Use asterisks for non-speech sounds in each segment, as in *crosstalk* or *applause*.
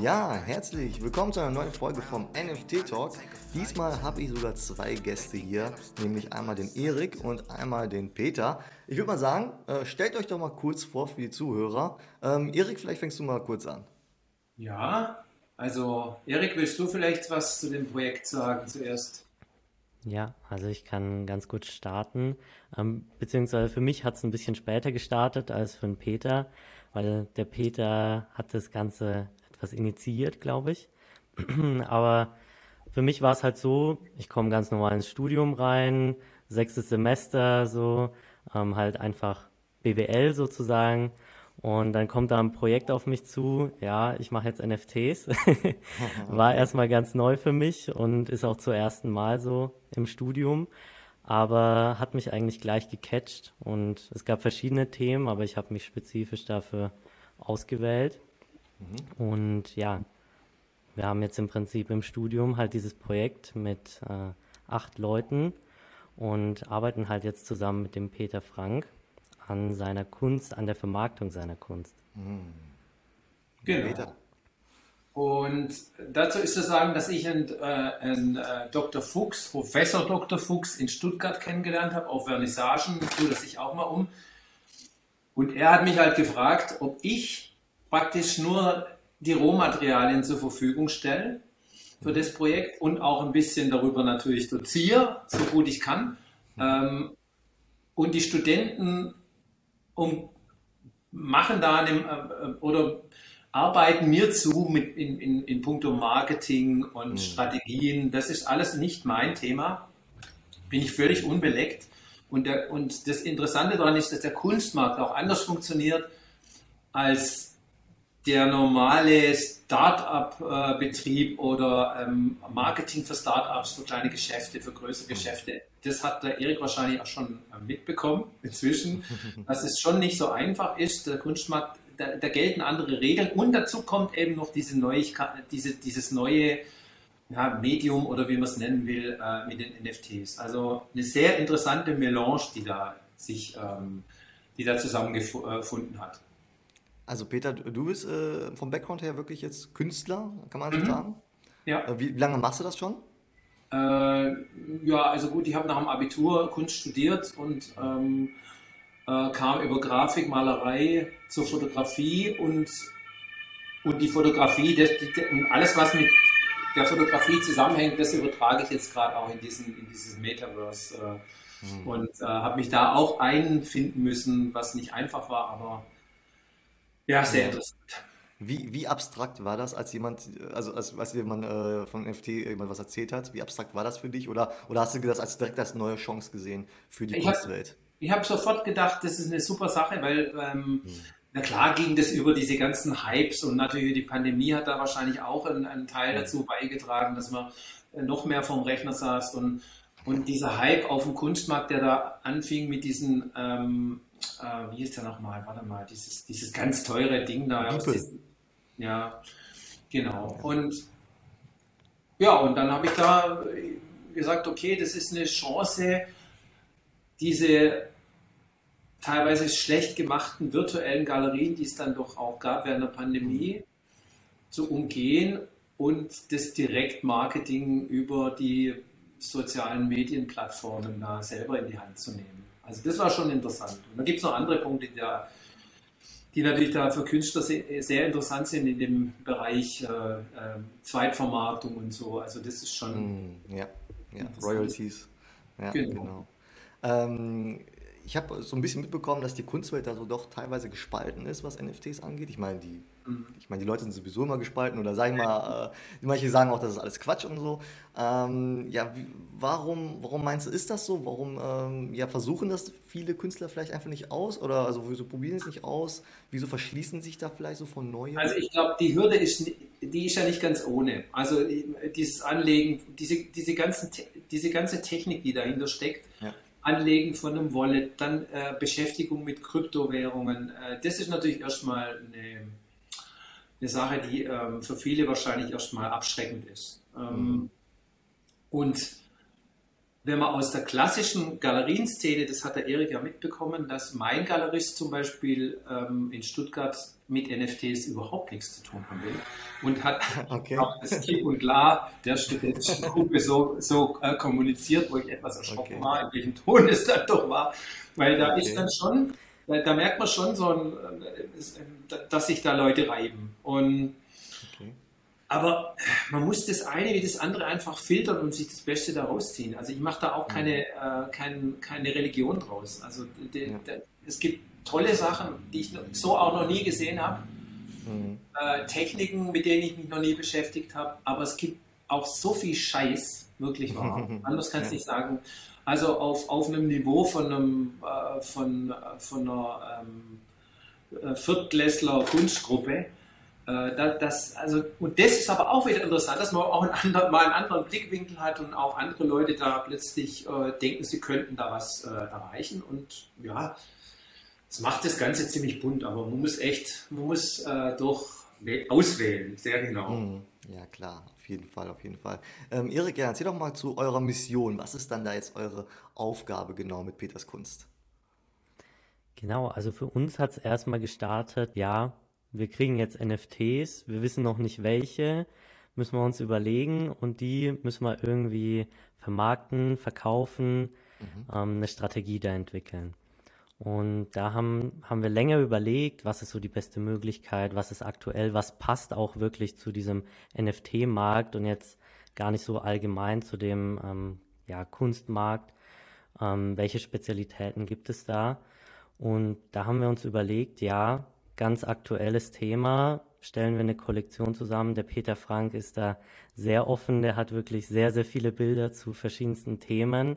Ja, herzlich willkommen zu einer neuen Folge vom NFT Talk. Diesmal habe ich sogar zwei Gäste hier, nämlich einmal den Erik und einmal den Peter. Ich würde mal sagen, äh, stellt euch doch mal kurz vor für die Zuhörer. Ähm, Erik, vielleicht fängst du mal kurz an. Ja, also Erik, willst du vielleicht was zu dem Projekt sagen zuerst? Ja, also ich kann ganz gut starten. Ähm, beziehungsweise für mich hat es ein bisschen später gestartet als für den Peter, weil der Peter hat das Ganze etwas initiiert, glaube ich. *clears throat* Aber für mich war es halt so, ich komme ganz normal ins Studium rein, sechstes Semester, so, ähm, halt einfach BWL sozusagen. Und dann kommt da ein Projekt auf mich zu. Ja, ich mache jetzt NFTs. *laughs* War erstmal ganz neu für mich und ist auch zum ersten Mal so im Studium. Aber hat mich eigentlich gleich gecatcht und es gab verschiedene Themen, aber ich habe mich spezifisch dafür ausgewählt. Und ja, wir haben jetzt im Prinzip im Studium halt dieses Projekt mit äh, acht Leuten und arbeiten halt jetzt zusammen mit dem Peter Frank an seiner Kunst, an der Vermarktung seiner Kunst. Genau. Peter. Und dazu ist zu sagen, dass ich einen, äh, einen äh, Dr. Fuchs, Professor Dr. Fuchs in Stuttgart kennengelernt habe, auf Vernissagen, tue das ich auch mal um. Und er hat mich halt gefragt, ob ich praktisch nur die Rohmaterialien zur Verfügung stelle für das Projekt und auch ein bisschen darüber natürlich doziere, so gut ich kann. Ähm, und die Studenten um, machen da einem, äh, oder arbeiten mir zu mit in, in, in puncto Marketing und Strategien. Das ist alles nicht mein Thema. Bin ich völlig unbeleckt. Und, der, und das Interessante daran ist, dass der Kunstmarkt auch anders funktioniert als der normale Start-up-Betrieb oder ähm, Marketing für Start-ups, für kleine Geschäfte, für größere Geschäfte. Das hat der Erik wahrscheinlich auch schon äh, mitbekommen inzwischen, *laughs* dass es schon nicht so einfach ist. Der Kunstmarkt, da, da gelten andere Regeln und dazu kommt eben noch diese Neuigkeit, diese, dieses neue ja, Medium oder wie man es nennen will äh, mit den NFTs. Also eine sehr interessante Melange, die da sich, ähm, die da zusammengefunden hat. Also Peter, du bist äh, vom Background her wirklich jetzt Künstler, kann man so Mhm. sagen? Ja. Äh, wie, wie lange machst du das schon? Äh, ja, also gut, ich habe nach dem Abitur Kunst studiert und ähm, äh, kam über Grafik, Malerei zur Fotografie und, und die Fotografie, das, und alles, was mit der Fotografie zusammenhängt, das übertrage ich jetzt gerade auch in, diesen, in dieses Metaverse äh, und äh, habe mich da auch einfinden müssen, was nicht einfach war, aber ja, sehr interessant. Wie, wie abstrakt war das, als jemand, also als, als jemand äh, von NFT jemand was erzählt hat? Wie abstrakt war das für dich? Oder, oder hast du das als direkt als neue Chance gesehen für die Ich hab- Kunstwelt? Ich habe sofort gedacht, das ist eine super Sache, weil ähm, na klar ging das über diese ganzen Hypes und natürlich die Pandemie hat da wahrscheinlich auch einen, einen Teil dazu beigetragen, dass man äh, noch mehr vom Rechner saß und, und dieser Hype auf dem Kunstmarkt, der da anfing mit diesen, ähm, äh, wie ist der nochmal, warte mal, dieses, dieses ganz teure Ding da. diesen- Ja, genau. Und ja, und dann habe ich da gesagt, okay, das ist eine Chance, diese teilweise schlecht gemachten virtuellen Galerien, die es dann doch auch gab während der Pandemie, zu umgehen und das Direktmarketing über die sozialen Medienplattformen da selber in die Hand zu nehmen. Also das war schon interessant. Und da gibt es noch andere Punkte, die, da, die natürlich da für Künstler sehr, sehr interessant sind in dem Bereich äh, äh, Zweitvermarktung und so. Also das ist schon Hm, ja, ja. Royalties. Ja, Genau. genau. Ähm, ich habe so ein bisschen mitbekommen, dass die Kunstwelt da so doch teilweise gespalten ist, was NFTs angeht. Ich meine, die, Mhm. ich meine, die Leute sind sowieso immer gespalten oder sagen mal, äh, manche sagen auch, das ist alles Quatsch und so. Ähm, ja, wie, warum, warum meinst du, ist das so? Warum ähm, ja, versuchen das viele Künstler vielleicht einfach nicht aus? Oder also wieso probieren es nicht aus? Wieso verschließen sich da vielleicht so von Neuem? Also ich glaube, die Hürde ist, die ist ja nicht ganz ohne. Also dieses Anlegen, diese, diese, ganzen, diese ganze Technik, die dahinter steckt, Ja. Anlegen von einem Wallet, dann äh, Beschäftigung mit Kryptowährungen, äh, das ist natürlich erstmal eine, eine Sache, die ähm, für viele wahrscheinlich erstmal abschreckend ist. Ähm, Mhm. Und wenn man aus der klassischen Galerienszene, das hat der Erik ja mitbekommen, dass mein Galerist zum Beispiel ähm, in Stuttgart mit NFTs überhaupt nichts zu tun haben will und hat *laughs* okay. auch das klipp und klar der studentischen Gruppe so, so äh, kommuniziert, wo ich etwas erschrocken okay. war, in welchem Ton es dann doch war, weil da okay. ist dann schon, da, da, merkt man schon so, ein, äh, dass sich da Leute reiben und aber man muss das eine wie das andere einfach filtern und sich das Beste daraus ziehen. Also ich mache da auch keine, mhm. äh, kein, keine Religion draus. Also de, de, es gibt tolle Sachen, die ich so auch noch nie gesehen habe. Mhm. Äh, Techniken, mit denen ich mich noch nie beschäftigt habe. Aber es gibt auch so viel Scheiß, wirklich wahr. *laughs* Anders kannst du ja. nicht sagen. Also auf, auf einem Niveau von, einem, äh, von, äh, von einer ähm, äh, Viertklässler Kunstgruppe äh, das, also, und das ist aber auch wieder interessant, dass man auch einen anderen, mal einen anderen Blickwinkel hat und auch andere Leute da plötzlich äh, denken, sie könnten da was äh, erreichen. Und ja, es macht das Ganze ziemlich bunt, aber man muss echt, man muss äh, doch auswählen, sehr genau. Mhm. Ja, klar, auf jeden Fall, auf jeden Fall. Ähm, Erik, ja, erzähl doch mal zu eurer Mission. Was ist dann da jetzt eure Aufgabe genau mit Peters Kunst? Genau, also für uns hat es erstmal gestartet, ja, wir kriegen jetzt NFTs, wir wissen noch nicht welche, müssen wir uns überlegen und die müssen wir irgendwie vermarkten, verkaufen, mhm. ähm, eine Strategie da entwickeln. Und da haben, haben wir länger überlegt, was ist so die beste Möglichkeit, was ist aktuell, was passt auch wirklich zu diesem NFT-Markt und jetzt gar nicht so allgemein zu dem ähm, ja, Kunstmarkt. Ähm, welche Spezialitäten gibt es da? Und da haben wir uns überlegt, ja, ganz aktuelles Thema. Stellen wir eine Kollektion zusammen. Der Peter Frank ist da sehr offen. Der hat wirklich sehr, sehr viele Bilder zu verschiedensten Themen.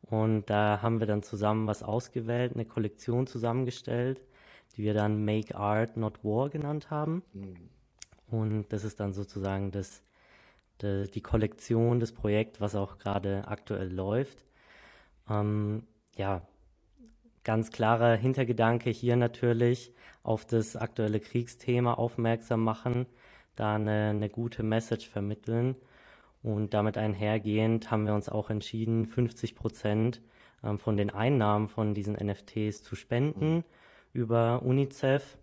Und da haben wir dann zusammen was ausgewählt, eine Kollektion zusammengestellt, die wir dann Make Art Not War genannt haben. Mhm. Und das ist dann sozusagen das, die, die Kollektion, das Projekt, was auch gerade aktuell läuft. Ähm, ja, ganz klarer Hintergedanke hier natürlich auf das aktuelle Kriegsthema aufmerksam machen, da eine, eine gute Message vermitteln. Und damit einhergehend haben wir uns auch entschieden, 50 Prozent ähm, von den Einnahmen von diesen NFTs zu spenden über UNICEF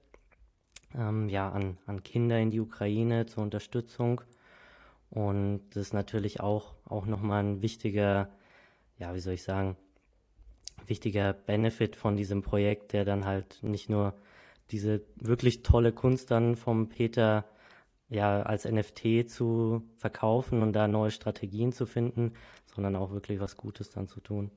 ähm, ja, an, an Kinder in die Ukraine zur Unterstützung. Und das ist natürlich auch, auch nochmal ein wichtiger, ja, wie soll ich sagen, wichtiger Benefit von diesem Projekt, der dann halt nicht nur diese wirklich tolle Kunst dann vom Peter ja als NFT zu verkaufen und da neue Strategien zu finden, sondern auch wirklich was Gutes dann zu tun.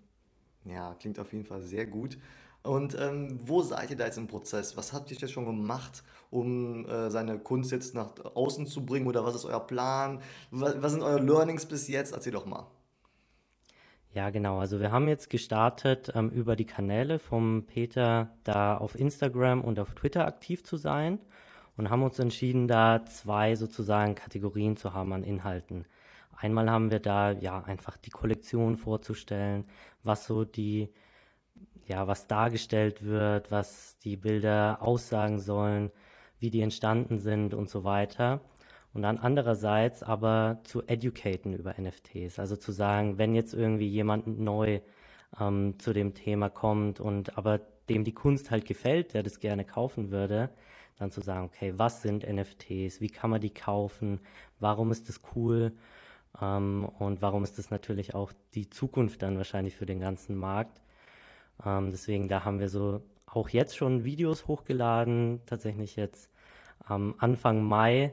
Ja, klingt auf jeden Fall sehr gut. Und ähm, wo seid ihr da jetzt im Prozess? Was habt ihr jetzt schon gemacht, um äh, seine Kunst jetzt nach außen zu bringen? Oder was ist euer Plan? Was, was sind eure Learnings bis jetzt? Erzähl doch mal. Ja, genau. Also wir haben jetzt gestartet, ähm, über die Kanäle vom Peter da auf Instagram und auf Twitter aktiv zu sein und haben uns entschieden, da zwei sozusagen Kategorien zu haben an Inhalten. Einmal haben wir da ja einfach die Kollektion vorzustellen, was so die, ja, was dargestellt wird, was die Bilder aussagen sollen, wie die entstanden sind und so weiter und dann andererseits aber zu educaten über NFTs, also zu sagen, wenn jetzt irgendwie jemand neu ähm, zu dem Thema kommt und aber dem die Kunst halt gefällt, der das gerne kaufen würde, dann zu sagen, okay, was sind NFTs, wie kann man die kaufen, warum ist das cool? Ähm, und warum ist das natürlich auch die Zukunft dann wahrscheinlich für den ganzen Markt. Ähm, deswegen, da haben wir so auch jetzt schon Videos hochgeladen, tatsächlich jetzt am Anfang Mai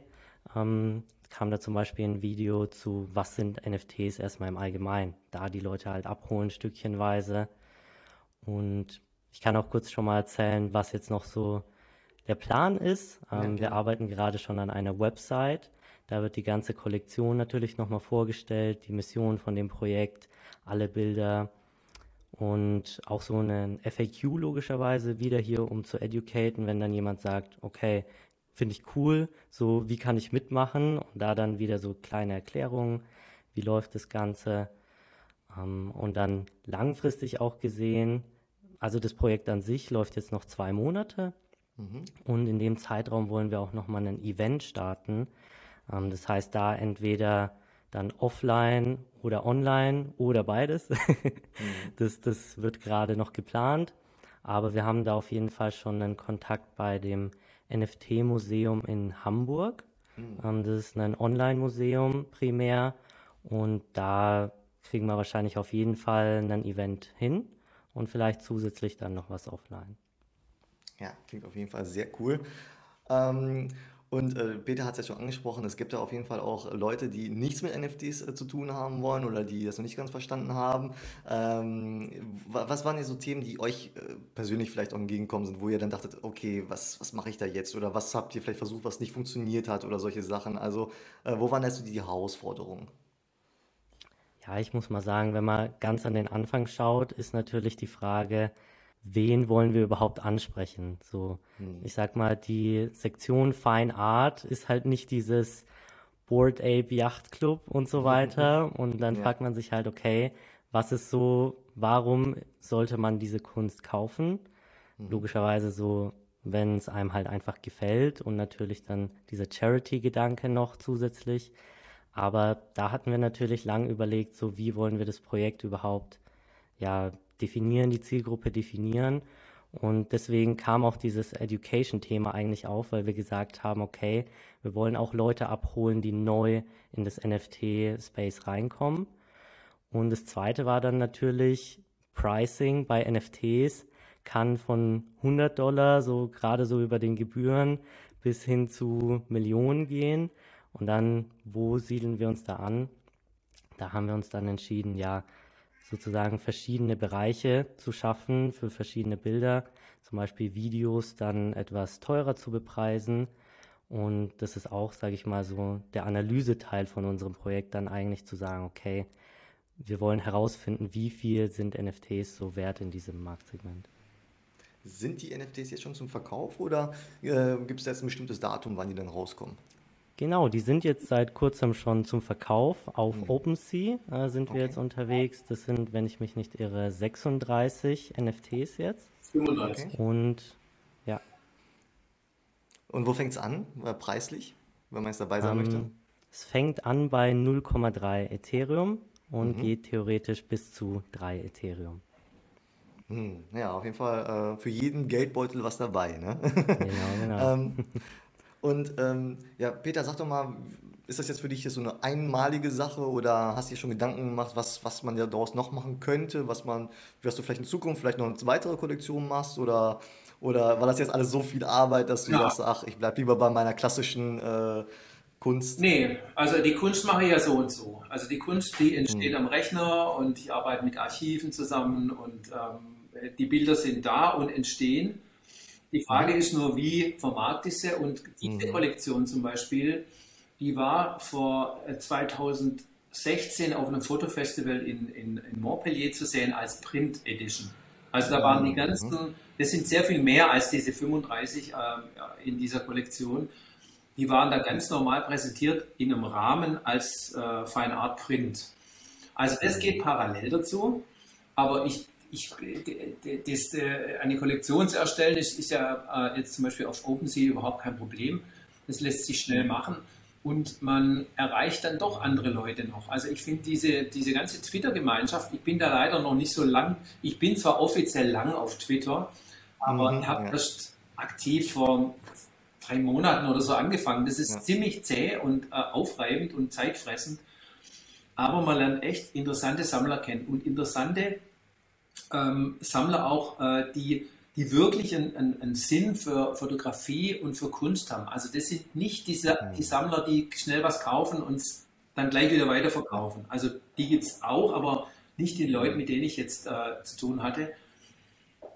ähm, kam da zum Beispiel ein Video zu, was sind NFTs erstmal im Allgemeinen, da die Leute halt abholen, stückchenweise. Und ich kann auch kurz schon mal erzählen, was jetzt noch so der Plan ist. Ähm, ja, wir arbeiten gerade schon an einer Website. Da wird die ganze Kollektion natürlich nochmal vorgestellt, die Mission von dem Projekt, alle Bilder und auch so einen FAQ logischerweise wieder hier, um zu educaten, wenn dann jemand sagt, okay, finde ich cool, so wie kann ich mitmachen und da dann wieder so kleine Erklärungen, wie läuft das Ganze ähm, und dann langfristig auch gesehen, also das Projekt an sich läuft jetzt noch zwei Monate mhm. und in dem Zeitraum wollen wir auch nochmal ein Event starten. Ähm, das heißt, da entweder dann offline oder online oder beides. *laughs* das, das wird gerade noch geplant. Aber wir haben da auf jeden Fall schon einen Kontakt bei dem NFT-Museum in Hamburg. Mhm. das ist ein Online-Museum primär. Und da kriegen wir wahrscheinlich auf jeden Fall ein Event hin und vielleicht zusätzlich dann noch was offline. Ja, klingt auf jeden Fall sehr cool. Ähm, und äh, Peter hat es ja schon angesprochen, es gibt ja auf jeden Fall auch Leute, die nichts mit NFTs äh, zu tun haben wollen oder die das noch nicht ganz verstanden haben. Ähm, was waren denn so Themen, die euch äh, persönlich vielleicht auch entgegenkommen sind, wo ihr dann dachtet, okay, was, was mache ich da jetzt? Oder was habt ihr vielleicht versucht, was nicht funktioniert hat oder solche Sachen? Also, äh, wo waren jetzt so die Herausforderungen? Ja, ich muss mal sagen, wenn man ganz an den Anfang schaut, ist natürlich die Frage, wen wollen wir überhaupt ansprechen? So, hm. ich sag mal, die Sektion Fine Art ist halt nicht dieses Board Ape Yacht Club und so weiter. Und dann ja. fragt man sich halt, okay, was ist so, warum sollte man diese Kunst kaufen? Hm. Logischerweise so, wenn es einem halt einfach gefällt und natürlich dann dieser Charity-Gedanke noch zusätzlich. Aber da hatten wir natürlich lang überlegt, so wie wollen wir das Projekt überhaupt ja definieren, die Zielgruppe definieren. Und deswegen kam auch dieses Education-Thema eigentlich auf, weil wir gesagt haben, okay, wir wollen auch Leute abholen, die neu in das NFT-Space reinkommen. Und das zweite war dann natürlich Pricing bei NFTs kann von 100 Dollar, so gerade so über den Gebühren, bis hin zu Millionen gehen. Und dann, wo siedeln wir uns da an? Da haben wir uns dann entschieden, ja, sozusagen verschiedene Bereiche zu schaffen für verschiedene Bilder, zum Beispiel Videos dann etwas teurer zu bepreisen. Und das ist auch, sage ich mal, so der Analyseteil von unserem Projekt dann eigentlich zu sagen, okay, wir wollen herausfinden, wie viel sind NFTs so wert in diesem Marktsegment. Sind die NFTs jetzt schon zum Verkauf oder äh, gibt es jetzt ein bestimmtes Datum, wann die dann rauskommen? Genau, die sind jetzt seit kurzem schon zum Verkauf. Auf mhm. OpenSea äh, sind wir jetzt unterwegs. Das sind, wenn ich mich nicht irre, 36 NFTs jetzt. 35. Und ja. Und wo fängt es an, äh, preislich, wenn man es dabei sein ähm, möchte? Es fängt an bei 0,3 Ethereum und mhm. geht theoretisch bis zu 3 Ethereum. Hm, ja, auf jeden Fall äh, für jeden Geldbeutel was dabei. Ne? Genau, genau. *laughs* ähm, und ähm, ja, Peter, sag doch mal, ist das jetzt für dich jetzt so eine einmalige Sache oder hast du dir schon Gedanken gemacht, was, was man ja daraus noch machen könnte, was man, was du vielleicht in Zukunft vielleicht noch eine weitere Kollektion machst oder, oder war das jetzt alles so viel Arbeit, dass du ja. sagst, ach, ich bleibe lieber bei meiner klassischen äh, Kunst? Nee, also die Kunst mache ich ja so und so. Also die Kunst, die entsteht hm. am Rechner und ich arbeite mit Archiven zusammen und ähm, die Bilder sind da und entstehen. Die Frage ist nur, wie vermarkte ich sie? Und diese mhm. Kollektion zum Beispiel, die war vor 2016 äh, auf einem Fotofestival in, in, in Montpellier zu sehen als Print Edition. Also da waren die mhm. ganzen, das sind sehr viel mehr als diese 35 äh, in dieser Kollektion. Die waren da ganz normal präsentiert in einem Rahmen als äh, Fine Art Print. Also das geht parallel dazu, aber ich ich, das, äh, eine Kollektion zu erstellen, ist, ist ja äh, jetzt zum Beispiel auf OpenSea überhaupt kein Problem. Das lässt sich schnell machen und man erreicht dann doch andere Leute noch. Also ich finde diese, diese ganze Twitter-Gemeinschaft, ich bin da leider noch nicht so lang, ich bin zwar offiziell lang auf Twitter, aber mhm, ich habe ja. erst aktiv vor drei Monaten oder so angefangen. Das ist ja. ziemlich zäh und äh, aufreibend und zeitfressend, aber man lernt echt interessante Sammler kennen und interessante ähm, Sammler auch, äh, die, die wirklich einen, einen, einen, Sinn für Fotografie und für Kunst haben. Also das sind nicht diese, die Sammler, die schnell was kaufen und dann gleich wieder weiterverkaufen. Also die gibt es auch, aber nicht die Leute, mit denen ich jetzt äh, zu tun hatte.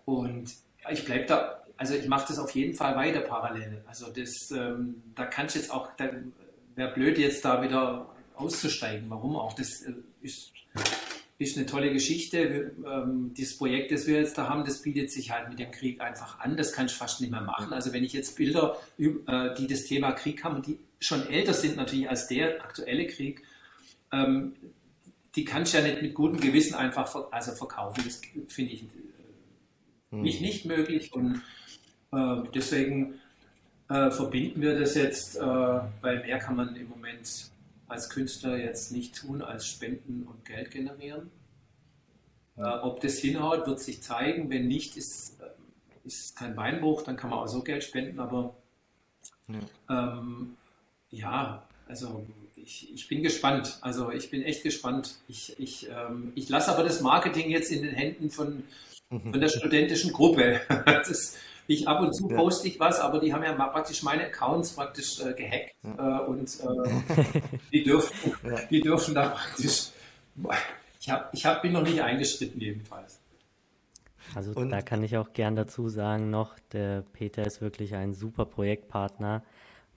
Und ich bleibe da, also ich mache das auf jeden Fall weiter parallel. Also das, ähm, da kann ich jetzt auch, wäre blöd jetzt da wieder auszusteigen. Warum auch? Das äh, ist ist eine tolle Geschichte. Ähm, dieses Projekt, das wir jetzt da haben, das bietet sich halt mit dem Krieg einfach an. Das kann ich fast nicht mehr machen. Also wenn ich jetzt Bilder, äh, die das Thema Krieg haben und die schon älter sind natürlich als der aktuelle Krieg, ähm, die kann ich ja nicht mit gutem Gewissen einfach ver also verkaufen. Das finde ich äh, hm. nicht, nicht möglich und äh, deswegen äh, verbinden wir das jetzt, weil mehr kann man im Moment als Künstler jetzt nicht tun als Spenden und Geld generieren. Äh, ob das hinhaut, wird sich zeigen. Wenn nicht, ist, äh, ist kein Beinbruch, dann kann man auch so Geld spenden. Aber ja, ähm, ja also ich, ich, bin gespannt. Also ich bin echt gespannt. Ich, ich, ähm, ich lasse aber das Marketing jetzt in den Händen von, von der studentischen Gruppe. *laughs* das, ich ab und zu ja. poste ich was, aber die haben ja praktisch meine Accounts praktisch äh, gehackt ja. äh, und äh, *laughs* die, dürfen, ja. die dürfen da praktisch. Ich, hab, ich hab, bin noch nicht eingeschritten jedenfalls. Also und, da kann ich auch gern dazu sagen noch, der Peter ist wirklich ein super Projektpartner,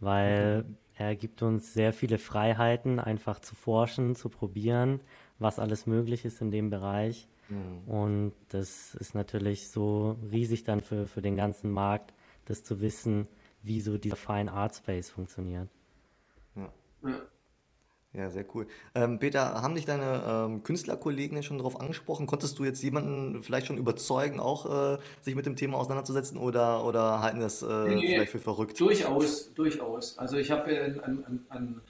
weil mhm. er gibt uns sehr viele Freiheiten, einfach zu forschen, zu probieren, was alles möglich ist in dem Bereich. Mhm. Und das ist natürlich so riesig dann für, für den ganzen Markt, das zu wissen, wie so dieser Fine Art Space funktioniert. Ja. ja. Sehr cool. Ähm, Peter, haben dich deine ähm, Künstlerkollegen schon darauf angesprochen? Konntest du jetzt jemanden vielleicht schon überzeugen, auch äh, sich mit dem Thema auseinanderzusetzen oder, oder halten das äh, nee, vielleicht für verrückt? Durchaus, durchaus. Also ich habe an, an, an,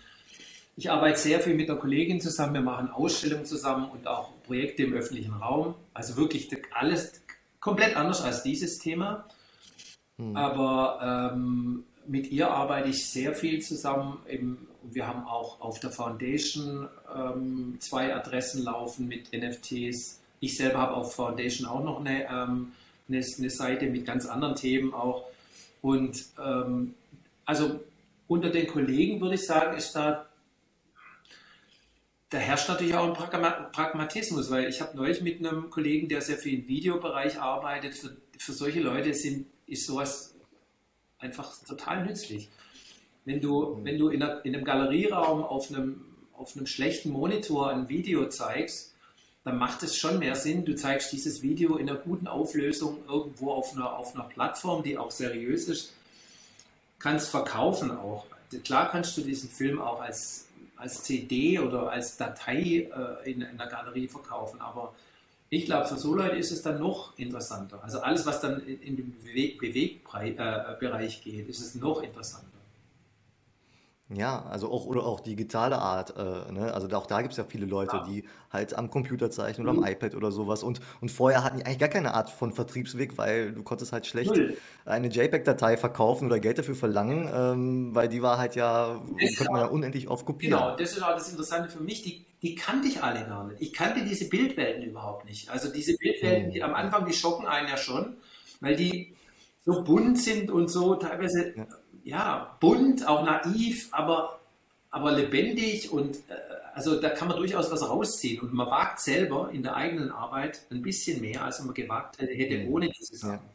ich arbeite sehr viel mit einer Kollegin zusammen, wir machen Ausstellungen zusammen und auch Projekte im öffentlichen Raum. Also wirklich alles komplett anders als dieses Thema. Hm. Aber ähm, mit ihr arbeite ich sehr viel zusammen. Im, wir haben auch auf der Foundation ähm, zwei Adressen laufen mit NFTs. Ich selber habe auf Foundation auch noch eine, ähm, eine, eine, Seite mit ganz anderen Themen auch. Und ähm, also unter den Kollegen würde ich sagen, ist da da herrscht natürlich auch ein Pragmatismus, weil ich habe neulich mit einem Kollegen, der sehr viel im Videobereich arbeitet, für, für solche Leute sind, ist sowas einfach total nützlich. Wenn du, mhm. wenn du in, einer, in einem Galerieraum auf einem, auf einem schlechten Monitor ein Video zeigst, dann macht es schon mehr Sinn, du zeigst dieses Video in einer guten Auflösung irgendwo auf einer, auf einer Plattform, die auch seriös ist, kannst verkaufen auch. Klar kannst du diesen Film auch als als CD oder als Datei äh, in, in der Galerie verkaufen. Aber ich glaube, für so Leute ist es dann noch interessanter. Also alles, was dann in, in den Bewegbereich äh, geht, ist es noch interessanter. Ja, also auch oder auch digitale Art, äh, ne? Also auch da gibt es ja viele Leute, Ja. die halt am Computer zeichnen oder am mhm. iPad oder sowas. Und, und vorher hatten die eigentlich gar keine Art von Vertriebsweg, weil du konntest halt schlecht Null. eine JPEG-Datei verkaufen oder Geld dafür verlangen, ähm, weil die war halt ja, Das konnte man ja unendlich oft kopieren. genau, das ist auch das Interessante für mich. Die, die kannte ich alle gar nicht. Ich kannte diese Bildwelten überhaupt nicht. Also diese Bildwelten, die am Anfang, die schocken einen ja schon, weil die so bunt sind und so teilweise Ja ja, bunt, auch naiv, aber, aber lebendig und äh, also da kann man durchaus was rausziehen und man wagt selber in der eigenen Arbeit ein bisschen mehr, als man gewagt hätte mhm. ohne diese Sachen.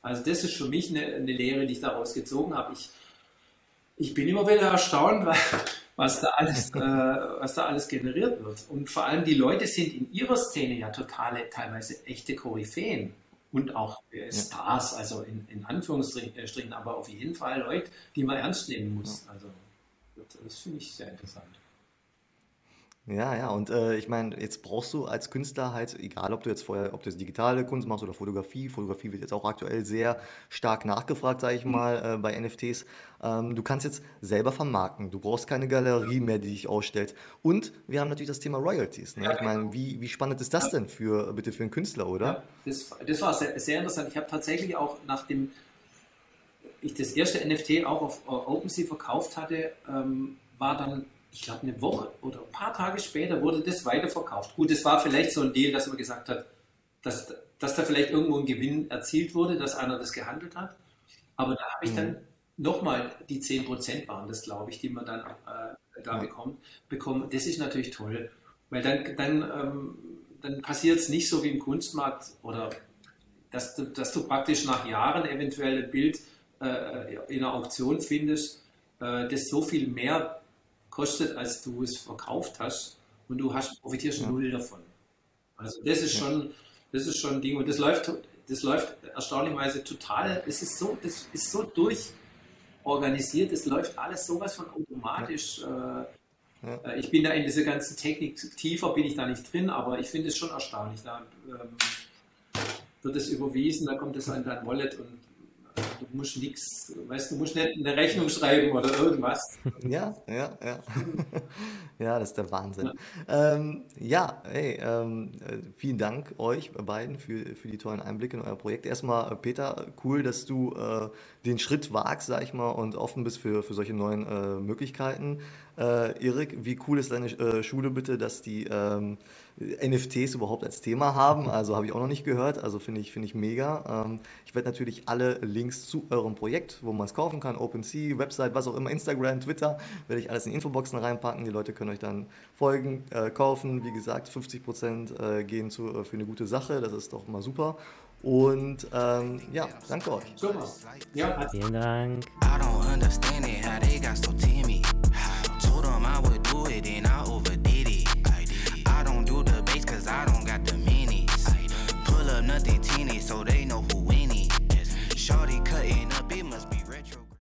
Also das ist für mich eine, eine Lehre, die ich daraus gezogen habe. Ich, ich bin immer wieder erstaunt, *laughs* was da alles, äh, was da alles generiert wird. Und vor allem die Leute sind in ihrer Szene ja totale, teilweise echte Koryphäen und auch äh, Stars, also in, in Anführungsstrichen, aber auf jeden Fall Leute, die man ernst nehmen muss. Also das, das finde ich sehr interessant. Ja, ja, und äh, ich meine, jetzt brauchst du als Künstler halt, egal ob du jetzt vorher, ob du jetzt digitale Kunst machst oder Fotografie, Fotografie wird jetzt auch aktuell sehr stark nachgefragt, sage ich mhm. mal, äh, bei NFTs. Ähm, du kannst jetzt selber vermarkten, du brauchst keine Galerie mehr, die dich ausstellt. Und wir haben natürlich das Thema Royalties. Ne? Ja, ich meine, genau. wie, wie spannend ist das denn für, bitte für einen Künstler, oder? Ja, das, das war sehr, sehr interessant. Ich habe tatsächlich auch nach dem, ich das erste NFT auch auf OpenSea verkauft hatte, ähm, war dann ich glaube, eine Woche oder ein paar Tage später wurde das weiterverkauft. Gut, es war vielleicht so ein Deal, dass man gesagt hat, dass, dass da vielleicht irgendwo ein Gewinn erzielt wurde, dass einer das gehandelt hat. Aber da habe ich mhm. dann nochmal die 10% waren das, glaube ich, die man dann äh, da ja. bekommt, bekommen. Das ist natürlich toll, weil dann, dann, ähm, dann passiert es nicht so wie im Kunstmarkt oder dass du, dass du praktisch nach Jahren eventuell ein Bild äh, in einer Auktion findest, äh, das so viel mehr kostet, als du es verkauft hast und du hast, profitierst ja. null davon. Also das ist schon, das ist schon ein Ding und das läuft, das läuft erstaunlicherweise total, es ist so, das ist so durchorganisiert, es läuft alles sowas von automatisch. Ja. Äh, ja. Ich bin da in dieser ganzen Technik tiefer bin ich da nicht drin, aber ich finde es schon erstaunlich. Da ähm, wird es überwiesen, da kommt es an dein Wallet und Du musst nichts, weißt du, musst nicht eine Rechnung schreiben oder irgendwas. Ja, ja, ja. *laughs* ja, das ist der Wahnsinn. Ja, ähm, ja hey, ähm, äh, vielen Dank euch beiden für, für die tollen Einblicke in euer Projekt. Erstmal, äh, Peter, cool, dass du äh, den Schritt wagst, sag ich mal, und offen bist für, für solche neuen äh, Möglichkeiten. Äh, Erik, wie cool ist deine äh, Schule bitte, dass die ähm, NFTs überhaupt als Thema haben? Also habe ich auch noch nicht gehört. Also finde ich, finde ich mega. Ähm, ich werde natürlich alle Links zu eurem Projekt, wo man es kaufen kann, OpenSea, Website, was auch immer, Instagram, Twitter, werde ich alles in Infoboxen reinpacken. Die Leute können euch dann folgen, äh, kaufen. Wie gesagt, 50 Prozent äh, gehen zu, äh, für eine gute Sache. Das ist doch mal super. Und ähm, ja, danke euch. Super. Ja, Vielen Dank. I don't understand it, how they got so timid. nothing teeny, so they